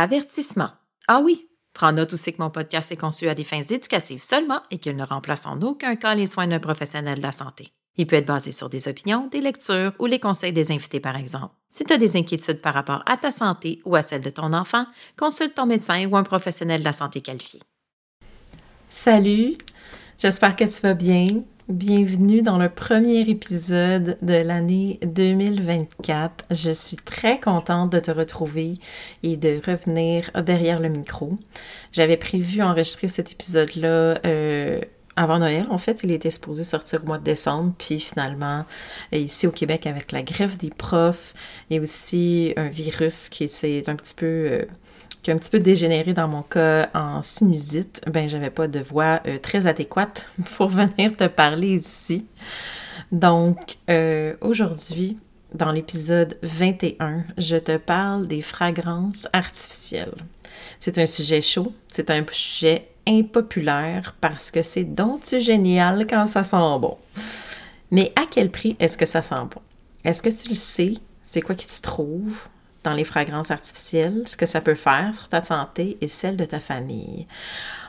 Avertissement. Ah oui, Prends note aussi que mon podcast est conçu à des fins éducatives seulement et qu'il ne remplace en aucun cas les soins d'un professionnel de la santé. Il peut être basé sur des opinions, des lectures ou les conseils des invités, par exemple. Si tu as des inquiétudes par rapport à ta santé ou à celle de ton enfant, consulte ton médecin ou un professionnel de la santé qualifié. Salut, j'espère que tu vas bien. Bienvenue dans le premier épisode de l'année 2024. Je suis très contente de te retrouver et de revenir derrière le micro. J'avais prévu enregistrer cet épisode-là euh, avant Noël. En fait, il était supposé sortir au mois de décembre, puis finalement, ici au Québec, avec la grève des profs et aussi un virus qui s'est un petit peu... Euh, qui un petit peu dégénéré dans mon cas en sinusite, ben j'avais pas de voix euh, très adéquate pour venir te parler ici. Donc euh, aujourd'hui, dans l'épisode 21, je te parle des fragrances artificielles. C'est un sujet chaud, c'est un sujet impopulaire parce que c'est donc génial quand ça sent bon. Mais à quel prix est-ce que ça sent bon? Est-ce que tu le sais? C'est quoi qui se trouve? Dans les fragrances artificielles, ce que ça peut faire sur ta santé et celle de ta famille.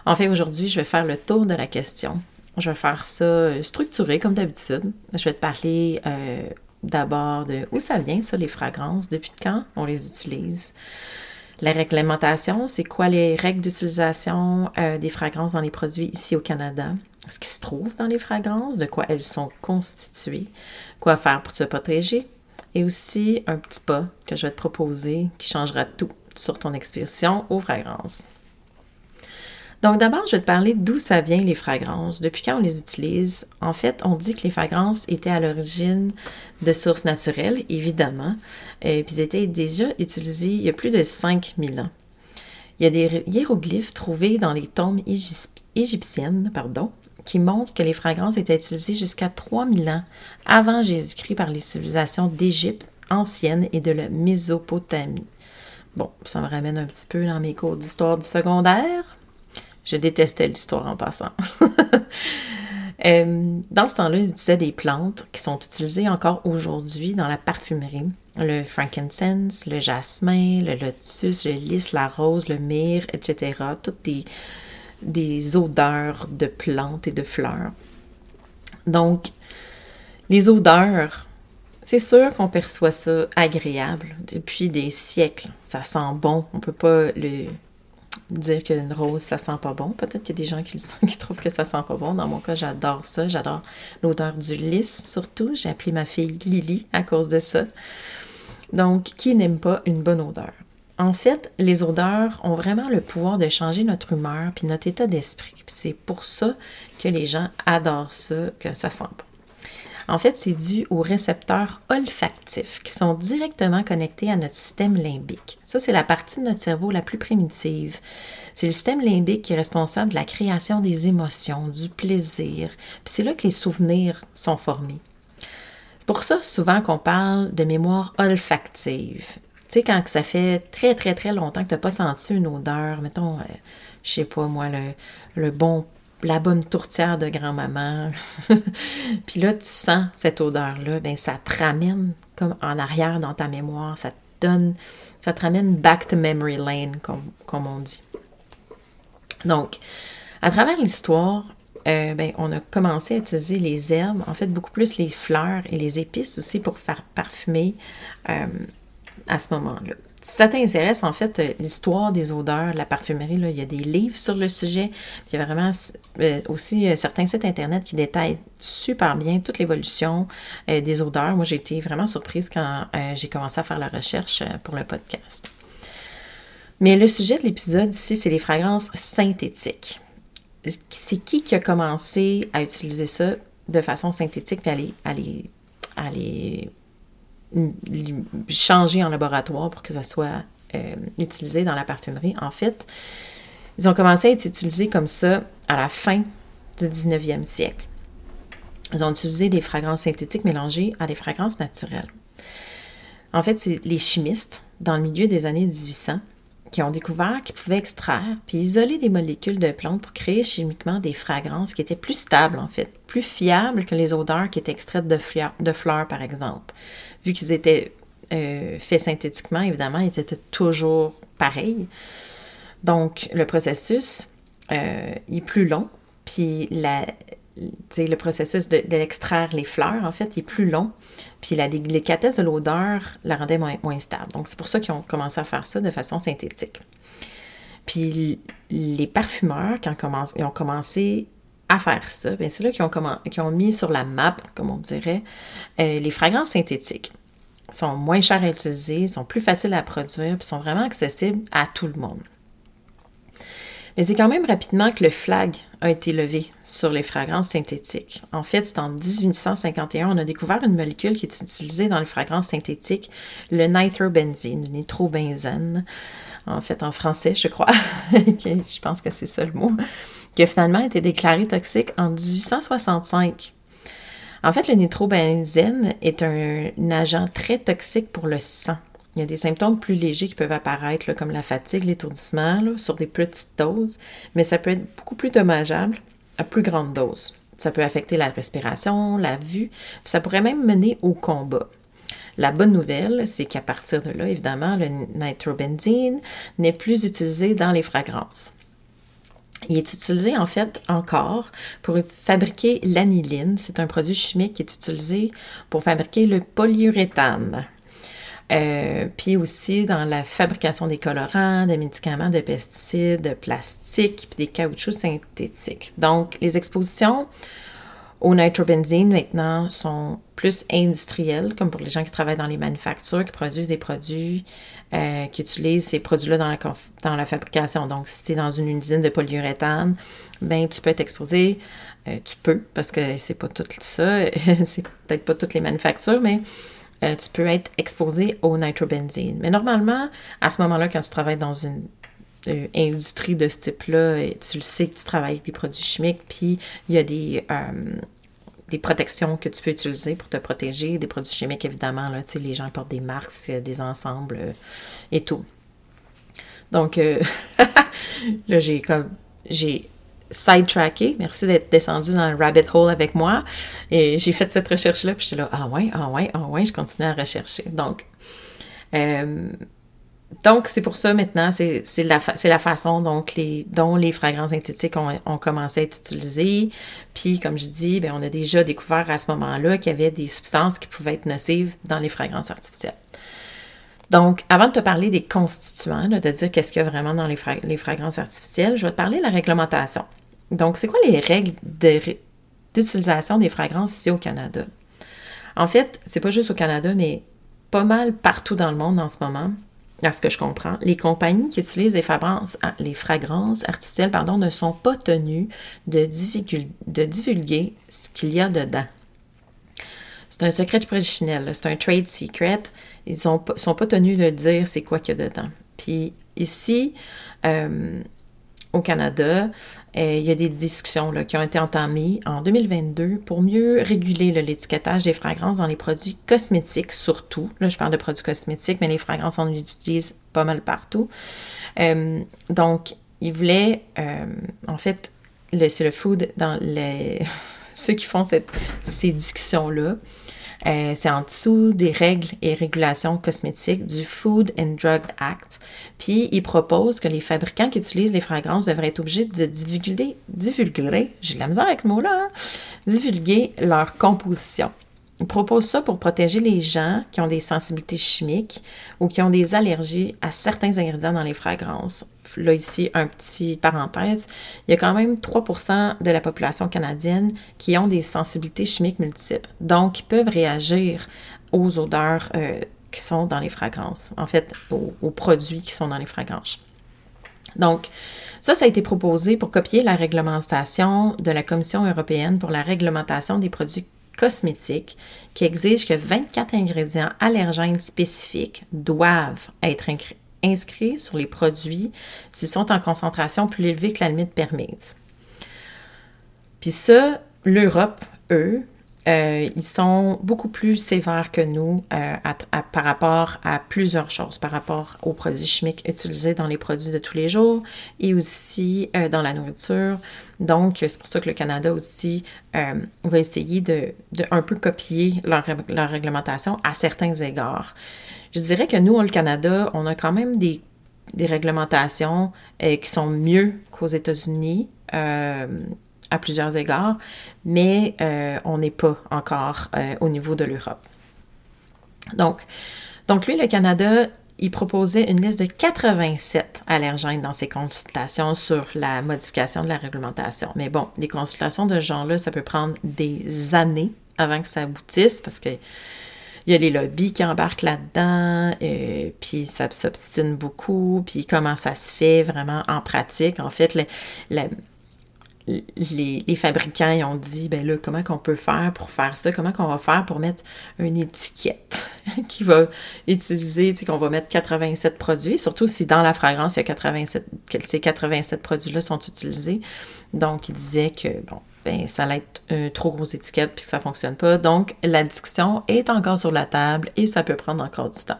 En fait, aujourd'hui, je vais faire le tour de la question. Je vais faire ça euh, structuré comme d'habitude. Je vais te parler euh, d'abord de où ça vient, ça, les fragrances, depuis quand on les utilise. La réglementation, c'est quoi les règles d'utilisation euh, des fragrances dans les produits ici au Canada? Ce qui se trouve dans les fragrances, de quoi elles sont constituées, quoi faire pour te protéger, et aussi un petit pas que je vais te proposer qui changera tout sur ton expression aux fragrances. Donc d'abord, je vais te parler d'où ça vient les fragrances, depuis quand on les utilise? En fait, on dit que les fragrances étaient à l'origine de sources naturelles, évidemment, et euh, puis étaient déjà utilisés il y a plus de 5000 ans. Il y a des hiéroglyphes trouvés dans les tombes égyptiennes, pardon, qui montre que les fragrances étaient utilisées jusqu'à 3000 ans avant Jésus-Christ par les civilisations d'Égypte ancienne et de la Mésopotamie. Bon, ça me ramène un petit peu dans mes cours d'histoire du secondaire. Je détestais l'histoire en passant. Euh, dans ce temps-là, ils utilisaient des plantes qui sont utilisées encore aujourd'hui dans la parfumerie. Le frankincense, le jasmin, le lotus, le lys, la rose, le myrrhe, etc. Toutes des, des odeurs de plantes et de fleurs. Donc, les odeurs, c'est sûr qu'on perçoit ça agréable depuis des siècles. Ça sent bon. On ne peut pas le dire qu'une rose, ça sent pas bon. Peut-être qu'il y a des gens qui, qui trouvent que ça sent pas bon. Dans mon cas, j'adore ça. J'adore l'odeur du lys, surtout. J'ai appelé ma fille Lily à cause de ça. Donc, qui n'aime pas une bonne odeur? En fait, les odeurs ont vraiment le pouvoir de changer notre humeur puis notre état d'esprit. C'est pour ça que les gens adorent ça, que ça sent bon. En fait, c'est dû aux récepteurs olfactifs qui sont directement connectés à notre système limbique. Ça, c'est la partie de notre cerveau la plus primitive. C'est le système limbique qui est responsable de la création des émotions, du plaisir. Puis c'est là que les souvenirs sont formés. C'est pour ça souvent qu'on parle de mémoire olfactive. Tu sais, quand ça fait très, très, très longtemps que tu n'as pas senti une odeur, mettons, je euh, je sais pas moi, le, bon la bonne tourtière de grand-maman. puis là, tu sens cette odeur-là, ben ça te ramène comme en arrière dans ta mémoire, ça te donne, ça te ramène back to memory lane, comme, comme on dit. Donc, à travers l'histoire, euh, ben, on a commencé à utiliser les herbes, en fait beaucoup plus les fleurs et les épices aussi pour faire parfumer euh, à ce moment-là si ça t'intéresse, en fait, euh, l'histoire des odeurs, la parfumerie, là, il y a des livres sur le sujet. il y a vraiment euh, aussi euh, certains sites Internet qui détaillent super bien toute l'évolution des odeurs. Moi, j'ai été vraiment surprise quand j'ai commencé à faire la recherche pour le podcast. Mais le sujet de l'épisode ici, c'est les fragrances synthétiques. C'est qui qui a commencé à utiliser ça de façon synthétique puis à les changer en laboratoire pour que ça soit euh, utilisé dans la parfumerie. En fait, ils ont commencé à être utilisés comme ça à la fin du 19e siècle. Ils ont utilisé des fragrances synthétiques mélangées à des fragrances naturelles. En fait, c'est les chimistes, dans le milieu des années 1800, qui ont découvert qu'ils pouvaient extraire puis isoler des molécules de plantes pour créer chimiquement des fragrances qui étaient plus stables, en fait, plus fiables que les odeurs qui étaient extraites de, fleurs, par exemple. Vu qu'ils étaient euh, faits synthétiquement, évidemment, ils étaient toujours pareils. Donc, le processus euh, est plus long, puis la, le processus de, l'extraire les fleurs, en fait, est plus long. Puis la délicatesse de l'odeur la rendait moins, stable. Donc, c'est pour ça qu'ils ont commencé à faire ça de façon synthétique. Puis les parfumeurs, quand ils ont commencé à faire ça, c'est là qu'ils ont, ont, mis sur la map, comme on dirait, euh, les fragrances synthétiques. sont moins chères à utiliser, sont plus faciles à produire, puis sont vraiment accessibles à tout le monde. Mais c'est quand même rapidement que le flag a été levé sur les fragrances synthétiques. En fait, c'est en 1851, on a découvert une molécule qui est utilisée dans les fragrances synthétiques, le nitrobenzine, le nitrobenzène, en fait en français, je crois. je pense que c'est ça le mot, qui a finalement été déclaré toxique en 1865. En fait, le nitrobenzène est un agent très toxique pour le sang. Il y a des symptômes plus légers qui peuvent apparaître, comme la fatigue, l'étourdissement, sur des petites doses, mais ça peut être beaucoup plus dommageable à plus grande dose. Ça peut affecter la respiration, la vue, puis ça pourrait même mener au combat. La bonne nouvelle, c'est qu'à partir de là, évidemment, le nitrobenzine n'est plus utilisé dans les fragrances. Il est utilisé en fait encore pour fabriquer l'aniline. C'est un produit chimique qui est utilisé pour fabriquer le polyuréthane. Euh, puis aussi dans la fabrication des colorants, des médicaments, de pesticides, de plastique, puis des caoutchoucs synthétiques. Donc, les expositions au nitrobenzine maintenant sont plus industrielles, comme pour les gens qui travaillent dans les manufactures, qui produisent des produits, euh, qui utilisent ces produits-là dans la, dans la fabrication. Donc, si tu es dans une usine de polyuréthane, ben tu peux être exposé, euh, tu peux, parce que c'est pas tout ça, c'est peut-être pas toutes les manufactures, mais euh, tu peux être exposé au nitrobenzine. Mais normalement, à ce moment-là, quand tu travailles dans une euh, industrie de ce type-là, tu le sais que tu travailles avec des produits chimiques, puis il y a des, euh, des protections que tu peux utiliser pour te protéger, des produits chimiques, évidemment. Là, les gens portent des marques, des ensembles et tout. Donc, là, j'ai comme j'ai sidetracké. Merci d'être descendu dans le rabbit hole avec moi. Et j'ai fait cette recherche-là, puis j'étais là, ah ouais, ah ouais, ah ouais, je continue à rechercher. Donc, euh, donc c'est pour ça maintenant, c'est la, la façon donc, dont les fragrances synthétiques ont, commencé à être utilisées. Puis, comme je dis, bien, on a déjà découvert à ce moment-là qu'il y avait des substances qui pouvaient être nocives dans les fragrances artificielles. Donc, avant de te parler des constituants, de dire qu'est-ce qu'il y a vraiment dans les, les, fragrances artificielles, je vais te parler de la réglementation. Donc, c'est quoi les règles d'utilisation des fragrances ici au Canada? En fait, c'est pas juste au Canada, mais pas mal partout dans le monde en ce moment, à ce que je comprends. Les compagnies qui utilisent les fragrances, les fragrances artificielles pardon, ne sont pas tenues de, divulguer ce qu'il y a dedans. C'est un secret de c'est un trade secret. Ils ne sont, pas tenus de dire c'est quoi qu'il y a dedans. Puis ici, euh, au Canada, euh, il y a des discussions qui ont été entamées en 2022 pour mieux réguler l'étiquetage des fragrances dans les produits cosmétiques, surtout. Là, je parle de produits cosmétiques, mais les fragrances, on les utilise pas mal partout. Euh, donc, ils voulaient, en fait, c'est le food dans les... ceux qui font ces discussions-là euh, c'est en dessous des règles et régulations cosmétiques du Food and Drug Act. Puis, il propose que les fabricants qui utilisent les fragrances devraient être obligés de divulguer, divulguer, j'ai la misère avec ce mot-là, hein, divulguer leur composition. Il propose ça pour protéger les gens qui ont des sensibilités chimiques ou qui ont des allergies à certains ingrédients dans les fragrances. Là, ici, un petit parenthèse, il y a quand même 3% de la population canadienne qui ont des sensibilités chimiques multiples, donc qui peuvent réagir aux odeurs euh, qui sont dans les fragrances, en fait, aux, aux produits qui sont dans les fragrances. Donc, ça, ça a été proposé pour copier la réglementation de la Commission européenne pour la réglementation des produits cosmétique qui exige que 24 ingrédients allergènes spécifiques doivent être inscrits sur les produits s'ils sont en concentration plus élevée que la limite permise. Puis ça, l'Europe, eux, euh, ils sont beaucoup plus sévères que nous euh, par rapport à plusieurs choses, par rapport aux produits chimiques utilisés dans les produits de tous les jours et aussi euh, dans la nourriture. Donc, c'est pour ça que le Canada aussi va essayer de, un peu copier leur, leur, réglementation à certains égards. Je dirais que nous, au Canada, on a quand même des, des réglementations qui sont mieux qu'aux États-Unis à plusieurs égards, mais euh, on n'est pas encore euh, au niveau de l'Europe. Donc, donc, lui, le Canada, il proposait une liste de 87 allergènes dans ses consultations sur la modification de la réglementation. Mais bon, les consultations de ce genre-là, ça peut prendre des années avant que ça aboutisse parce que il y a les lobbies qui embarquent là-dedans, euh, puis ça s'obstine beaucoup, puis comment ça se fait vraiment en pratique. En fait, le, les, fabricants ont dit, ben là, comment qu'on peut faire pour faire ça? Comment qu'on va faire pour mettre une étiquette qui va utiliser, tu sais, qu'on va mettre 87 produits, surtout si dans la fragrance, il y a 87, ces 87 produits-là sont utilisés. Donc, ils disaient que, bon, ben, ça allait être une trop grosse étiquette puis que ça ne fonctionne pas. Donc, la discussion est encore sur la table et ça peut prendre encore du temps.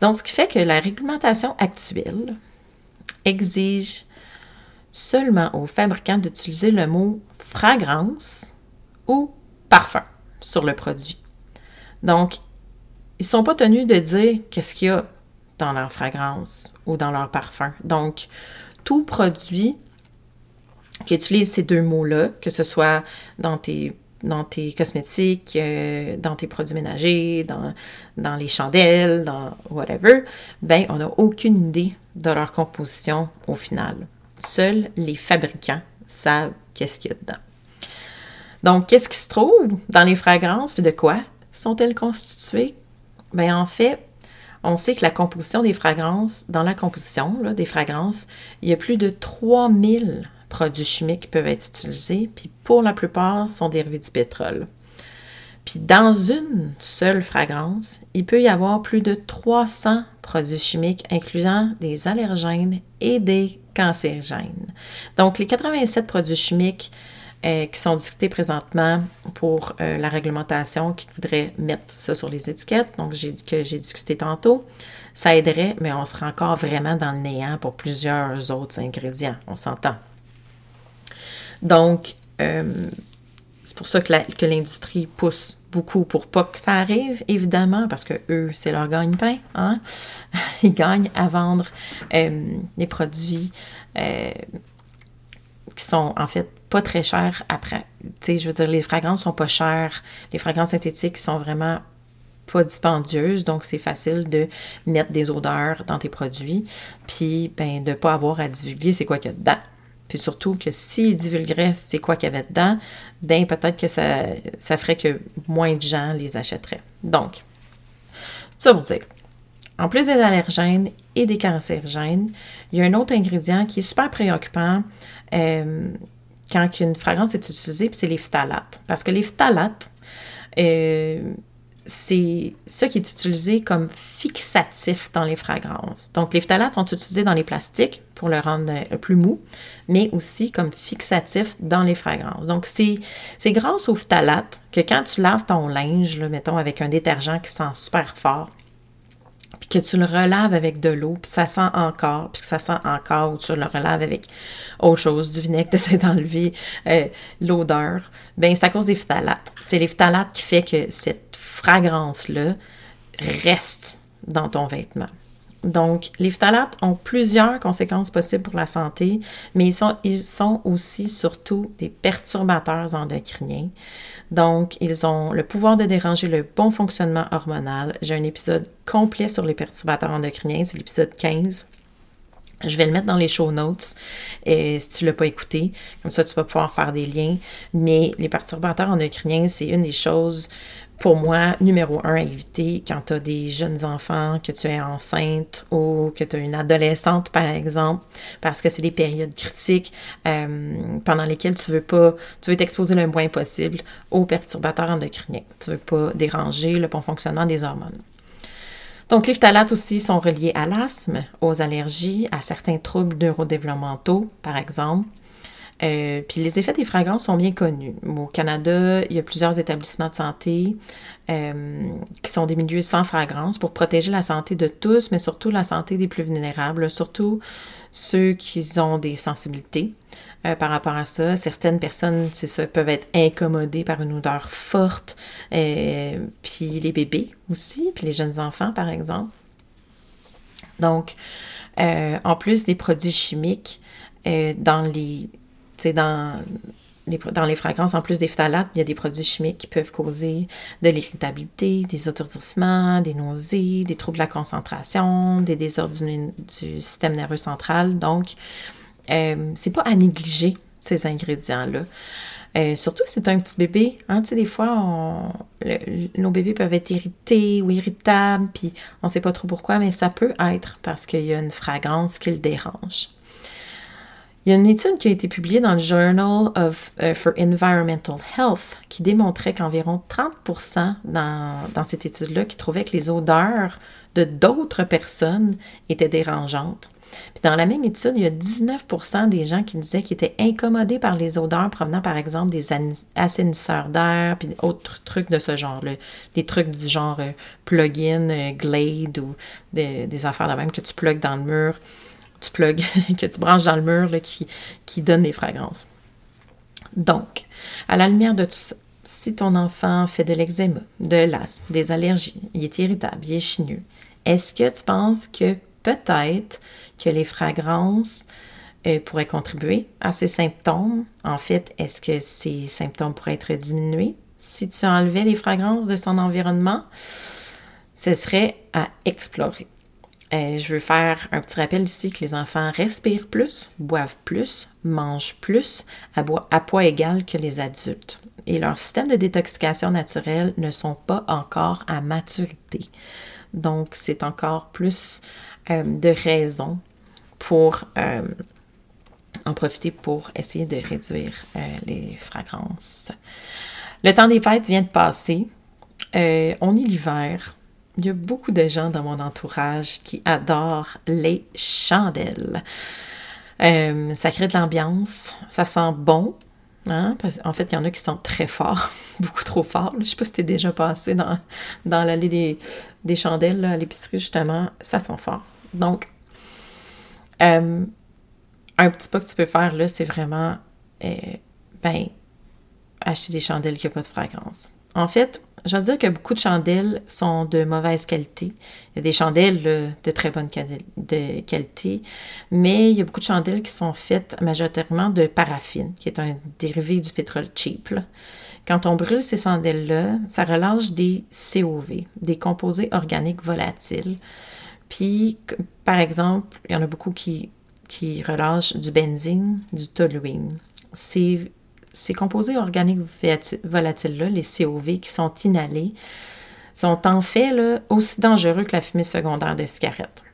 Donc, ce qui fait que la réglementation actuelle exige seulement aux fabricants d'utiliser le mot fragrance ou parfum sur le produit. Donc, ils ne sont pas tenus de dire qu'est-ce qu'il y a dans leur fragrance ou dans leur parfum. Donc, tout produit qui utilise ces deux mots-là, que ce soit dans tes, dans cosmétiques, euh, dans tes produits ménagers, dans, dans les chandelles, dans whatever, ben on n'a aucune idée de leur composition au final. Seuls les fabricants savent qu'est-ce qu'il y a dedans. Donc, qu'est-ce qui se trouve dans les fragrances, et de quoi sont-elles constituées? Bien, en fait, on sait que la composition des fragrances, dans la composition des fragrances, il y a plus de 3000 produits chimiques qui peuvent être utilisés, puis pour la plupart, sont dérivés du pétrole. Puis dans une seule fragrance, il peut y avoir plus de 300 produits chimiques incluant des allergènes et des cancérigènes. Donc les 87 produits chimiques euh, qui sont discutés présentement pour euh, la réglementation qui voudrait mettre ça sur les étiquettes, donc que j'ai discuté tantôt, ça aiderait, mais on sera encore vraiment dans le néant pour plusieurs autres ingrédients, on s'entend. Donc, euh, c'est pour ça que l'industrie pousse beaucoup pour pas que ça arrive, évidemment, parce que eux, c'est leur gagne-pain. Hein? Ils gagnent à vendre euh, des produits euh, qui sont en fait pas très chers après. Tu sais, je veux dire, les fragrances sont pas chères. Les fragrances synthétiques sont vraiment pas dispendieuses, donc c'est facile de mettre des odeurs dans tes produits, puis ben, de ne pas avoir à divulguer c'est quoi qu'il y a dedans. Puis surtout que s'ils divulgueraient c'est quoi qu'il y avait dedans, ben peut-être que ça, ferait que moins de gens les achèteraient. Donc, ça pour dire. En plus des allergènes et des cancérigènes, il y a un autre ingrédient qui est super préoccupant euh, quand une fragrance est utilisée, puis c'est les phtalates. Parce que les phtalates, Euh, c'est ça qui est utilisé comme fixatif dans les fragrances. Donc, les phtalates sont utilisés dans les plastiques pour le rendre euh, plus mou, mais aussi comme fixatif dans les fragrances. Donc, c'est grâce aux phtalates que quand tu laves ton linge, mettons avec un détergent qui sent super fort, que tu le relaves avec de l'eau, puis ça sent encore, puis ça sent encore, ou tu le relaves avec autre chose, du vinaigre, tu essaies d'enlever euh, l'odeur, bien, c'est à cause des phtalates. C'est les phtalates qui fait que cette fragrance-là reste dans ton vêtement. Donc, les phtalates ont plusieurs conséquences possibles pour la santé, mais ils sont, aussi surtout des perturbateurs endocriniens. Donc, ils ont le pouvoir de déranger le bon fonctionnement hormonal. J'ai un épisode complet sur les perturbateurs endocriniens, c'est l'épisode 15. Je vais le mettre dans les show notes et si tu ne l'as pas écouté. Comme ça, tu vas pouvoir faire des liens. Mais les perturbateurs endocriniens, c'est une des choses pour moi, numéro un à éviter quand tu as des jeunes enfants, que tu es enceinte ou que tu as une adolescente, par exemple, parce que c'est des périodes critiques euh, pendant lesquelles tu veux pas, tu veux t'exposer le moins possible aux perturbateurs endocriniens. Tu veux pas déranger le bon fonctionnement des hormones. Donc, les phtalates aussi sont reliés à l'asthme, aux allergies, à certains troubles neurodéveloppementaux, par exemple, euh, puis les effets des fragrances sont bien connus. Au Canada, il y a plusieurs établissements de santé euh, qui sont des milieux sans fragrance pour protéger la santé de tous, mais surtout la santé des plus vulnérables, surtout ceux qui ont des sensibilités euh, par rapport à ça. Certaines personnes, c'est ça, peuvent être incommodées par une odeur forte, puis les bébés aussi, puis les jeunes enfants, par exemple. Donc, en plus des produits chimiques, dans les dans les, dans les fragrances, en plus des phtalates, il y a des produits chimiques qui peuvent causer de l'irritabilité, des autourdissements, des nausées, des troubles de la concentration, des désordres du, système nerveux central. Donc, euh, c'est pas à négliger ces ingrédients-là. Euh, surtout si c'est un petit bébé. Hein, des fois, nos bébés peuvent être irrités ou irritables, puis on ne sait pas trop pourquoi, mais ça peut être parce qu'il y a une fragrance qui le dérange. Il y a une étude qui a été publiée dans le Journal of, euh, for Environmental Health qui démontrait qu'environ 30 dans, dans cette étude-là qui trouvaient que les odeurs de d'autres personnes étaient dérangeantes. Puis dans la même étude, il y a 19% des gens qui disaient qu'ils étaient incommodés par les odeurs provenant par exemple des assainisseurs d'air, puis autres trucs de ce genre-là. Des trucs du genre euh, plug-in, euh, Glade ou des, des, affaires de même que tu plugues dans le mur tu plugues, que tu branches dans le mur qui, donne des fragrances. Donc, à la lumière de tout ça, si ton enfant fait de l'eczéma, de l'asthme, des allergies, il est irritable, il est chineux, est-ce que tu penses que peut-être que les fragrances euh, pourraient contribuer à ces symptômes? En fait, est-ce que ces symptômes pourraient être diminués? Si tu enlevais les fragrances de son environnement? Ce serait à explorer. Euh, je veux faire un petit rappel ici que les enfants respirent plus, boivent plus, mangent plus à, poids égal que les adultes. Et leurs systèmes de détoxication naturelle ne sont pas encore à maturité. Donc, c'est encore plus euh, de raisons pour euh, en profiter pour essayer de réduire les fragrances. Le temps des fêtes vient de passer. on est l'hiver il y a beaucoup de gens dans mon entourage qui adorent les chandelles. Euh, ça crée de l'ambiance, ça sent bon. Hein? en fait, il y en a qui sentent très fort, beaucoup trop fort. Je ne sais pas si tu es déjà passé dans, dans l'allée des, des chandelles à l'épicerie, justement. Ça sent fort. Donc, euh, un petit pas que tu peux faire, là, c'est vraiment, euh, ben, acheter des chandelles qui n'ont pas de fragrance. En fait, je veux dire que beaucoup de chandelles sont de mauvaise qualité. Il y a des chandelles de très bonne qualité, mais il y a beaucoup de chandelles qui sont faites majoritairement de paraffine, qui est un dérivé du pétrole cheap. Quand on brûle ces chandelles-là, ça relâche des COV, des composés organiques volatiles. Puis, par exemple, il y en a beaucoup qui, qui relâchent du benzine, du toluène. Ces composés organiques volatiles-là, les COV, qui sont inhalés, sont en fait là, aussi dangereux que la fumée secondaire de cigarette.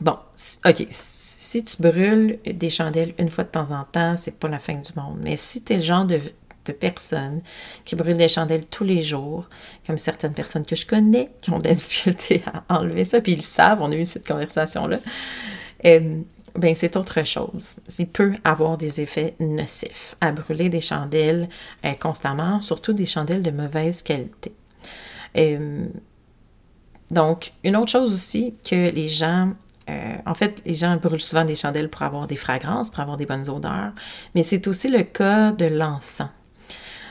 Bon, OK, si tu brûles des chandelles une fois de temps en temps, c'est pas la fin du monde. Mais si tu es le genre de personnes qui brûlent des chandelles tous les jours, comme certaines personnes que je connais qui ont de la difficulté à enlever ça, puis ils savent, on a eu cette conversation-là. Euh, ben c'est autre chose. Il peut avoir des effets nocifs à brûler des chandelles euh, constamment, surtout des chandelles de mauvaise qualité. Euh, donc, une autre chose aussi que les gens euh, en fait, les gens brûlent souvent des chandelles pour avoir des fragrances, pour avoir des bonnes odeurs, mais c'est aussi le cas de l'encens.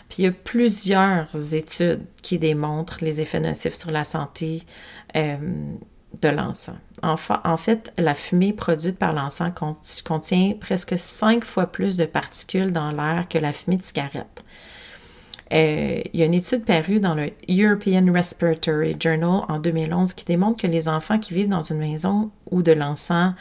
Puis il y a plusieurs études qui démontrent les effets nocifs sur la santé de l'encens. En, fait, la fumée produite par l'encens contient presque cinq fois plus de particules dans l'air que la fumée de cigarette. Euh, il y a une étude parue dans le European Respiratory Journal en 2011 qui démontre que les enfants qui vivent dans une maison où de l'encens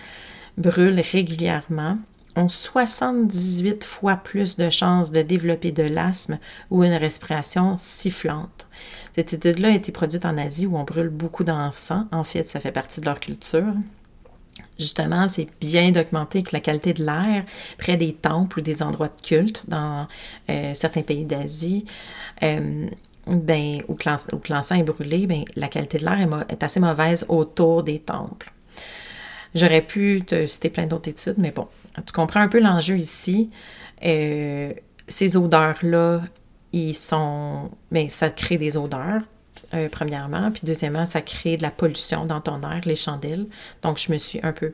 brûle régulièrement ont 78 fois plus de chances de développer de l'asthme ou une respiration sifflante. Cette étude-là a été produite en Asie où on brûle beaucoup d'encens. En fait, ça fait partie de leur culture. Justement, c'est bien documenté que la qualité de l'air près des temples ou des endroits de culte dans euh, certains pays d'Asie, où, l'encens est brûlé, la qualité de l'air est, assez mauvaise autour des temples. J'aurais pu te citer plein d'autres études, mais bon, tu comprends un peu l'enjeu ici. Euh, ces odeurs-là, ils sont. Mais ça crée des odeurs euh, premièrement. Puis deuxièmement, ça crée de la pollution dans ton air, les chandelles. Donc, je me suis un peu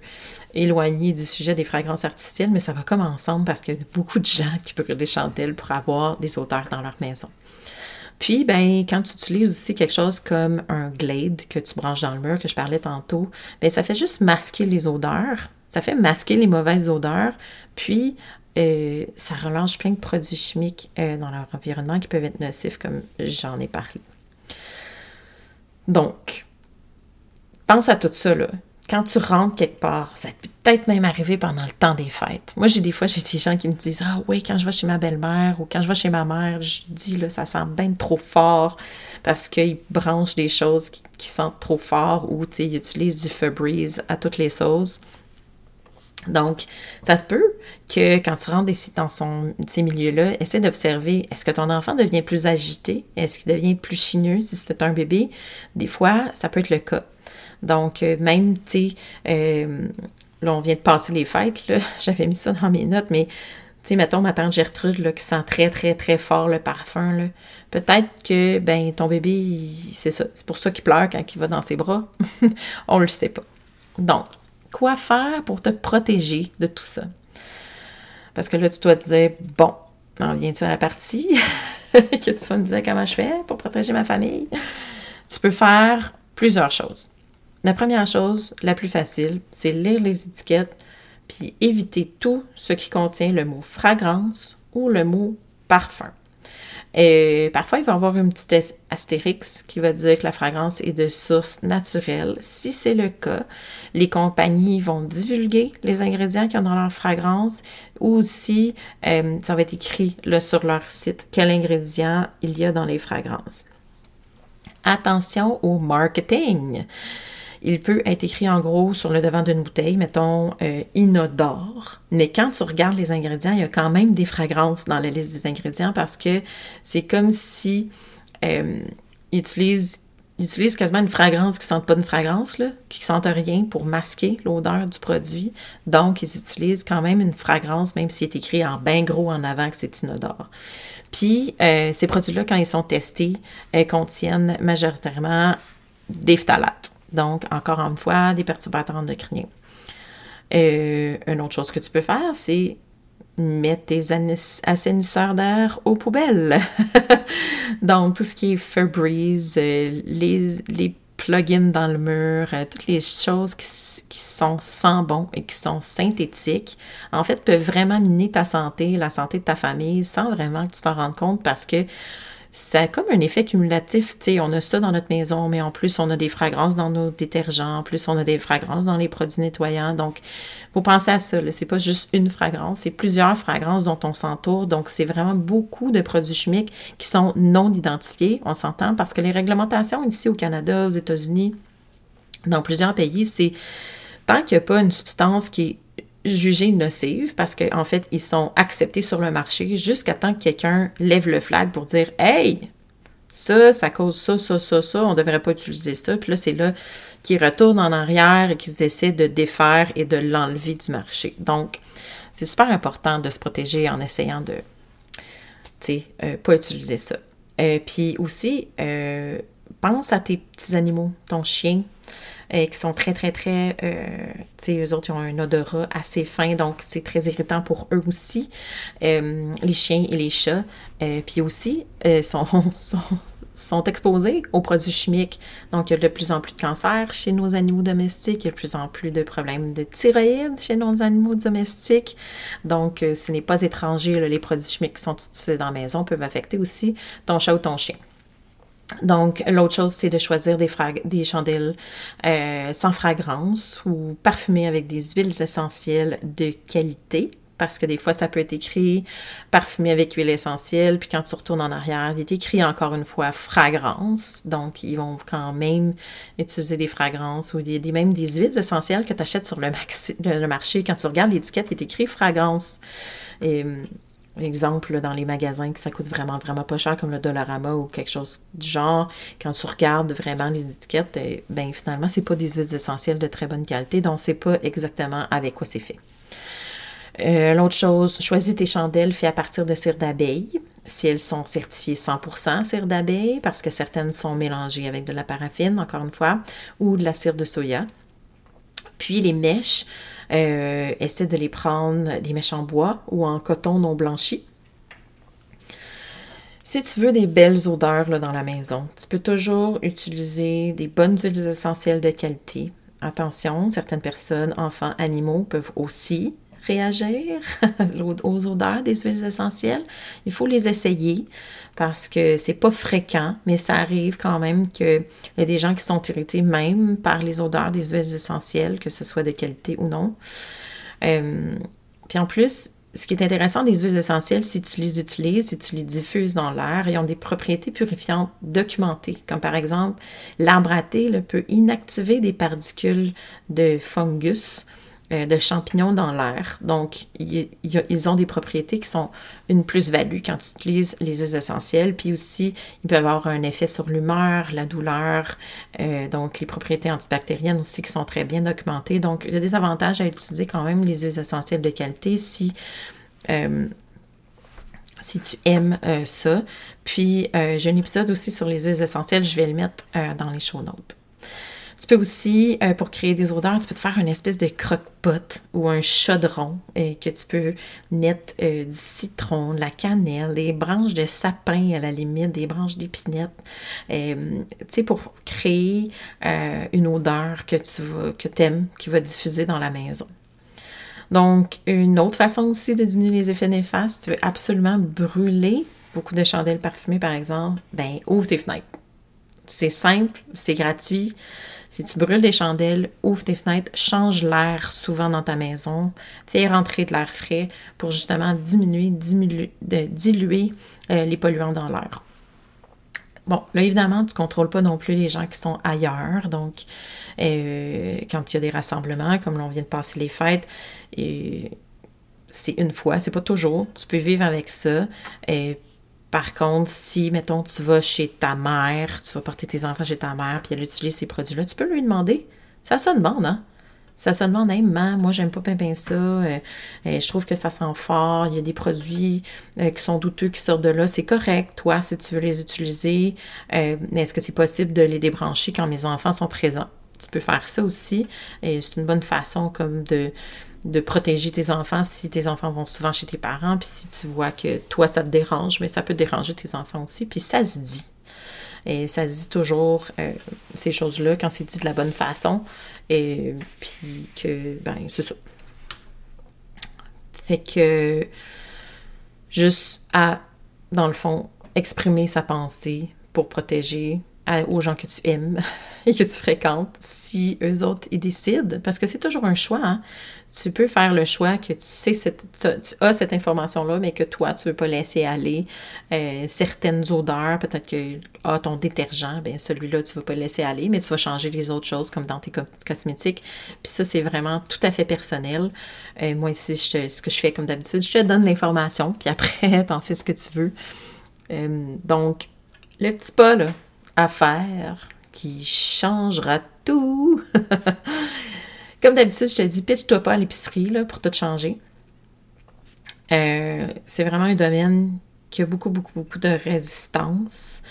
éloignée du sujet des fragrances artificielles, mais ça va comme ensemble parce qu'il y a beaucoup de gens qui brûlent des chandelles pour avoir des odeurs dans leur maison. Puis, ben, quand tu utilises aussi quelque chose comme un glade que tu branches dans le mur, que je parlais tantôt, ben, ça fait juste masquer les odeurs. Ça fait masquer les mauvaises odeurs. Puis, euh, ça relâche plein de produits chimiques euh, dans leur environnement qui peuvent être nocifs, comme j'en ai parlé. Donc, pense à tout ça, là. Quand tu rentres quelque part, ça peut peut-être même arriver pendant le temps des fêtes. Moi, j'ai des fois, j'ai des gens qui me disent Ah oui, quand je vais chez ma belle-mère ou quand je vais chez ma mère, je dis là, ça sent bien trop fort parce qu'ils branchent des choses qui, sentent trop fort ou ils utilisent du Febreze à toutes les sauces. Donc, ça se peut que quand tu rentres dans son, ces milieux-là, essaie d'observer, est-ce que ton enfant devient plus agité? Est-ce qu'il devient plus chineux si c'est un bébé? Des fois, ça peut être le cas. Donc, euh, même, tu sais, euh, là, on vient de passer les fêtes, là, j'avais mis ça dans mes notes, mais, tu sais, mettons ma tante Gertrude, là, qui sent très, très, très fort le parfum, là, peut-être que, ben, ton bébé, c'est ça, c'est pour ça qu'il pleure quand il va dans ses bras. on le sait pas. Donc, quoi faire pour te protéger de tout ça? Parce que là, tu dois te dire, bon, en viens-tu à la partie? Que tu vas me dire comment je fais pour protéger ma famille? Tu peux faire plusieurs choses. La première chose, la plus facile, c'est lire les étiquettes puis éviter tout ce qui contient le mot fragrance ou le mot parfum. Et parfois, il va y avoir une petite astérix qui va dire que la fragrance est de source naturelle. Si c'est le cas, les compagnies vont divulguer les ingrédients qu'il y a dans leur fragrance ou si euh, ça va être écrit sur leur site quel ingrédient il y a dans les fragrances. Attention au marketing. Il peut être écrit en gros sur le devant d'une bouteille, mettons euh, inodore. Mais quand tu regardes les ingrédients, il y a quand même des fragrances dans la liste des ingrédients parce que c'est comme si euh, ils utilisent quasiment une fragrance qui ne sent pas une fragrance, là, qui ne sentent rien pour masquer l'odeur du produit. Donc, ils utilisent quand même une fragrance, même s'il est écrit en bien gros en avant que c'est inodore. Puis, euh, ces produits-là, quand ils sont testés, contiennent majoritairement des phtalates. Donc, encore une fois, des perturbateurs endocriniens. Euh, une autre chose que tu peux faire, c'est mettre tes assainisseurs d'air aux poubelles. Donc, tout ce qui est Febreze, euh, les, plugins dans le mur, euh, toutes les choses qui, qui, sont sans bon et qui sont synthétiques, en fait, peuvent vraiment miner ta santé, la santé de ta famille, sans vraiment que tu t'en rendes compte parce que ça a comme un effet cumulatif. sais, on a ça dans notre maison, mais en plus, on a des fragrances dans nos détergents, en plus, on a des fragrances dans les produits nettoyants. Donc, faut penser à ça. C'est pas juste une fragrance, c'est plusieurs fragrances dont on s'entoure. Donc, c'est vraiment beaucoup de produits chimiques qui sont non identifiés. On s'entend parce que les réglementations ici au Canada, aux États-Unis, dans plusieurs pays, c'est tant qu'il n'y a pas une substance qui jugées nocives parce qu'en en fait, ils sont acceptés sur le marché jusqu'à temps que quelqu'un lève le flag pour dire Hey, ça, ça cause ça, ça, ça, ça, on ne devrait pas utiliser ça. Puis là, c'est là qu'ils retournent en arrière et qu'ils essaient de défaire et de l'enlever du marché. Donc, c'est super important de se protéger en essayant de, tu sais, euh, pas utiliser ça. Euh, puis aussi, euh, pense à tes petits animaux, ton chien, qui sont très, très, très, tu sais, eux autres, ils ont un odorat assez fin, donc c'est très irritant pour eux aussi, les chiens et les chats. puis aussi, sont, exposés aux produits chimiques. Donc, il y a de plus en plus de cancers chez nos animaux domestiques, il y a de plus en plus de problèmes de thyroïde chez nos animaux domestiques. Donc, euh, ce n'est pas étranger, les produits chimiques qui sont utilisés dans la maison peuvent affecter aussi ton chat ou ton chien. Donc, l'autre chose, c'est de choisir des, des chandelles euh, sans fragrance ou parfumées avec des huiles essentielles de qualité parce que des fois, ça peut être écrit parfumé avec huile essentielle, puis quand tu retournes en arrière, il est écrit encore une fois fragrance. Donc, ils vont quand même utiliser des fragrances ou des, même des huiles essentielles que tu achètes sur le, marché. Quand tu regardes l'étiquette, il est écrit fragrance. Exemple, dans les magasins que ça coûte vraiment, vraiment pas cher, comme le Dollarama ou quelque chose du genre, quand tu regardes vraiment les étiquettes, eh, ben finalement, c'est pas des huiles essentielles de très bonne qualité, donc c'est pas exactement avec quoi c'est fait. Euh, l'autre chose, choisis tes chandelles faites à partir de cire d'abeille, si elles sont certifiées 100% cire d'abeille, parce que certaines sont mélangées avec de la paraffine, encore une fois, ou de la cire de soya. Puis les mèches, euh, essaie de les prendre des mèches en bois ou en coton non blanchi. Si tu veux des belles odeurs là, dans la maison, tu peux toujours utiliser des bonnes huiles essentielles de qualité. Attention, certaines personnes, enfants, animaux peuvent aussi réagir aux odeurs des huiles essentielles. Il faut les essayer parce que c'est pas fréquent, mais ça arrive quand même qu'il y a des gens qui sont irrités même par les odeurs des huiles essentielles, que ce soit de qualité ou non. Euh, puis en plus, ce qui est intéressant des huiles essentielles, si tu les utilises, si tu les diffuses dans l'air, ils ont des propriétés purifiantes documentées, comme par exemple l'arbre à thé peut inactiver des particules de fungus de champignons dans l'air. Donc, ils ont des propriétés qui sont une plus-value quand tu utilises les huiles essentielles. Puis aussi, ils peuvent avoir un effet sur l'humeur, la douleur, euh, donc les propriétés antibactériennes aussi qui sont très bien documentées. Donc, il y a des avantages à utiliser quand même les huiles essentielles de qualité si... Euh, si tu aimes ça. Puis, j'ai un épisode aussi sur les huiles essentielles, je vais le mettre dans les show notes. Tu peux aussi, euh, pour créer des odeurs, tu peux te faire une espèce de croque-pot ou un chaudron et que tu peux mettre euh, du citron, de la cannelle, des branches de sapin à la limite, des branches d'épinette, euh, tu sais, pour créer une odeur que tu vas, que aimes, qui va diffuser dans la maison. Donc, une autre façon aussi de diminuer les effets néfastes, tu veux absolument brûler beaucoup de chandelles parfumées, par exemple, ben ouvre tes fenêtres. C'est simple, c'est gratuit, si tu brûles des chandelles, ouvre tes fenêtres, change l'air souvent dans ta maison, fais rentrer de l'air frais pour justement diminuer, diluer euh, les polluants dans l'air. Bon, là, évidemment, tu ne contrôles pas non plus les gens qui sont ailleurs. Donc, euh, quand il y a des rassemblements, comme l'on vient de passer les fêtes, c'est une fois, c'est pas toujours. Tu peux vivre avec ça. Par contre, si, mettons, tu vas chez ta mère, tu vas porter tes enfants chez ta mère, puis elle utilise ces produits-là, tu peux lui demander. Ça se demande, hein? Ça se demande, hey, moi, j'aime pas bien, ça. Euh, euh, je trouve que ça sent fort. Il y a des produits euh, qui sont douteux qui sortent de là. C'est correct, toi, si tu veux les utiliser. est-ce que c'est possible de les débrancher quand mes enfants sont présents? Tu peux faire ça aussi. C'est une bonne façon comme de, de protéger tes enfants si tes enfants vont souvent chez tes parents, puis si tu vois que toi, ça te dérange, mais ça peut déranger tes enfants aussi, puis ça se dit. Et ça se dit toujours euh, ces choses-là quand c'est dit de la bonne façon, et puis que, ben, c'est ça. Fait que, juste à, dans le fond, exprimer sa pensée pour protéger aux gens que tu aimes et que tu fréquentes si eux autres ils décident. Parce que c'est toujours un choix. Hein. Tu peux faire le choix que tu sais, tu as cette information-là, mais que toi, tu ne veux pas laisser aller euh, certaines odeurs. Peut-être que ah, ton détergent, ben celui-là, tu ne veux pas laisser aller, mais tu vas changer les autres choses comme dans tes cosmétiques. Puis ça, c'est vraiment tout à fait personnel. Euh, moi, ici, ce que je fais comme d'habitude, je te donne l'information, puis après, tu en fais ce que tu veux. Euh, donc, le petit pas, là, à qui changera tout. Comme d'habitude, je te dis, pitch-toi pas à l'épicerie pour tout changer. Euh, c'est vraiment un domaine qui a beaucoup, beaucoup, beaucoup de résistance.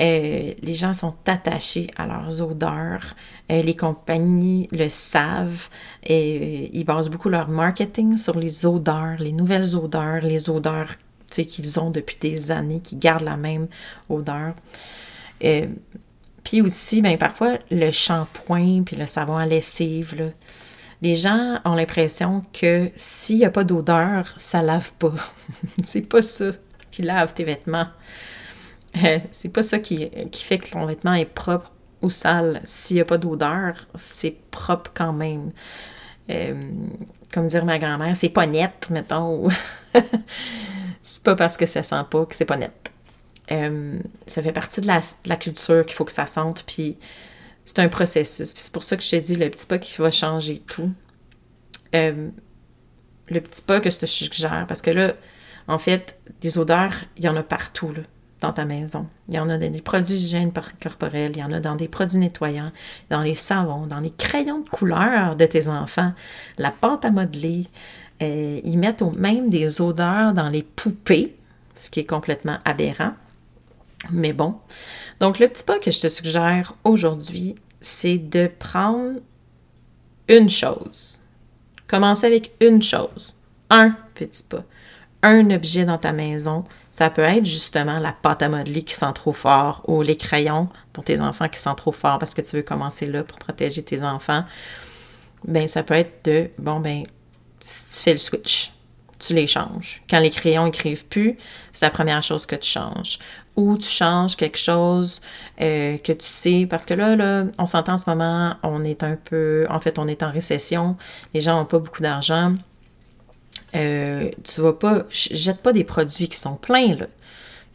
Euh, les gens sont attachés à leurs odeurs. Euh, les compagnies le savent. Et, ils basent beaucoup leur marketing sur les odeurs, les nouvelles odeurs, les odeurs qu'ils ont depuis des années, qui gardent la même odeur. Euh, puis aussi, ben, parfois, le shampoing puis le savon à lessive, les gens ont l'impression que s'il n'y a pas d'odeur, ça lave pas. c'est pas ça qui lave tes vêtements. Euh, c'est pas ça qui, qui, fait que ton vêtement est propre ou sale. S'il n'y a pas d'odeur, c'est propre quand même. Euh, comme dire ma grand-mère, c'est pas net, mettons. c'est pas parce que ça sent pas que c'est pas net. Euh, ça fait partie de la, culture qu'il faut que ça sente, puis c'est un processus. C'est pour ça que je t'ai dit le petit pas qui va changer tout. Euh, le petit pas que je te suggère, parce que là, en fait, des odeurs, il y en a partout là, dans ta maison. Il y en a dans des produits d'hygiène corporelle, il y en a dans des produits nettoyants, dans les savons, dans les crayons de couleur de tes enfants, la pâte à modeler. Euh, ils mettent même des odeurs dans les poupées, ce qui est complètement aberrant. Mais bon. Donc, le petit pas que je te suggère aujourd'hui, c'est de prendre une chose. Commencer avec une chose. Un petit pas. Un objet dans ta maison. Ça peut être justement la pâte à modeler qui sent trop fort ou les crayons pour tes enfants qui sentent trop fort parce que tu veux commencer là pour protéger tes enfants. Ben, ça peut être de, bon, ben, si tu fais le switch, tu les changes. Quand les crayons écrivent plus, c'est la première chose que tu changes ou tu changes quelque chose euh, que tu sais, parce que là, là, on s'entend en ce moment, on est un peu, en fait, on est en récession, les gens n'ont pas beaucoup d'argent. Euh, tu vas pas, jette pas des produits qui sont pleins, là.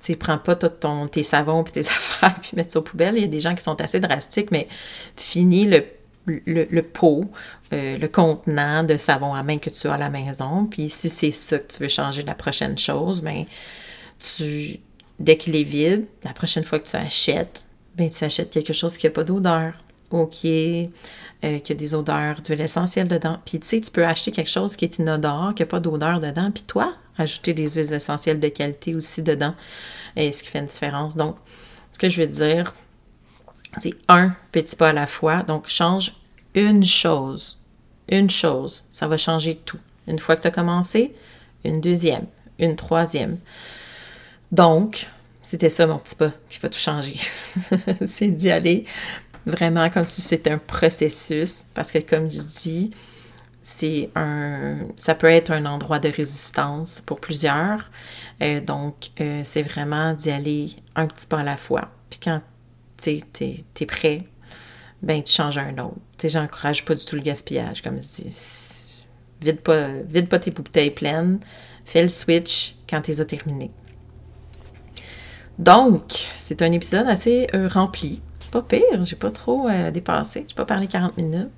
Tu prends pas tout ton, tes savons puis tes affaires puis mets ça aux poubelles. Il y a des gens qui sont assez drastiques, mais finis le, le, pot, euh, le contenant de savon à main que tu as à la maison. Puis si c'est ça que tu veux changer la prochaine chose, ben tu dès qu'il est vide, la prochaine fois que tu achètes, ben, tu achètes quelque chose qui n'a pas d'odeur ou qui, euh, qui a des odeurs d'huile essentielle dedans. Puis tu sais, tu peux acheter quelque chose qui est inodore, qui n'a pas d'odeur dedans, puis toi, rajouter des huiles essentielles de qualité aussi dedans, et ce qui fait une différence. Donc, ce que je veux dire, c'est un petit pas à la fois. Donc, change une chose. Une chose. Ça va changer tout. Une fois que tu as commencé, une deuxième, une troisième. Donc, c'était ça mon petit pas qui va tout changer. c'est d'y aller vraiment comme si c'était un processus, parce que comme je dis, c'est un, ça peut être un endroit de résistance pour plusieurs. Euh, donc, euh, c'est vraiment d'y aller un petit pas à la fois. Puis quand tu es, prêt, ben tu changes un autre. J'encourage pas du tout le gaspillage, comme je dis. Vide pas, vide pas tes bouteilles pleines. Fais le switch quand tu as terminées. Donc, c'est un épisode assez euh, rempli. Pas pire, j'ai pas trop euh, dépassé. J'ai pas parlé 40 minutes.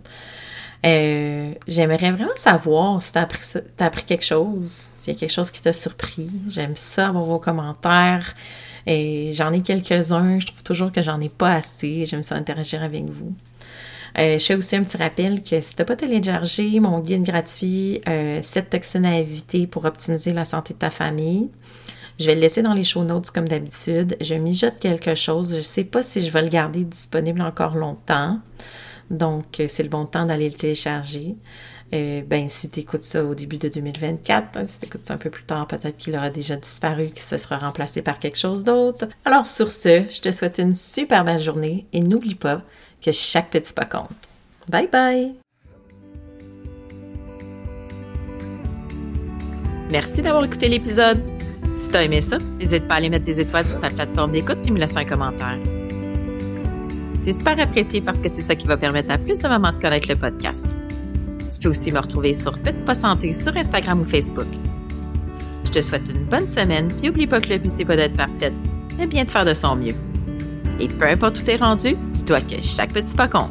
Euh, j'aimerais vraiment savoir si tu as appris, appris, quelque chose, s'il y a quelque chose qui t'a surpris. J'aime ça avoir vos commentaires. Et j'en ai quelques-uns. Je trouve toujours que j'en ai pas assez. J'aime ça interagir avec vous. je fais aussi un petit rappel que si tu n'as pas téléchargé mon guide gratuit 7 toxines à éviter pour optimiser la santé de ta famille, je vais le laisser dans les show notes comme d'habitude. Je mijote quelque chose. Je ne sais pas si je vais le garder disponible encore longtemps. Donc, euh, c'est le bon temps d'aller le télécharger. Euh, ben, si tu écoutes ça au début de 2024, hein, si tu écoutes ça un peu plus tard, peut-être qu'il aura déjà disparu, qu'il se sera remplacé par quelque chose d'autre. Alors, sur ce, je te souhaite une super belle journée et n'oublie pas que chaque petit pas compte. Bye bye! Merci d'avoir écouté l'épisode. Si t'as aimé ça, n'hésite pas à aller mettre des étoiles sur ta plateforme d'écoute et me laisser un commentaire. C'est super apprécié parce que c'est ça qui va permettre à plus de mamans de connaître le podcast. Tu peux aussi me retrouver sur Petit Pas Santé sur Instagram ou Facebook. Je te souhaite une bonne semaine, puis oublie pas que le but c'est pas d'être parfaite, mais bien de faire de son mieux. Et peu importe où t'es rendu, dis-toi que chaque petit pas compte.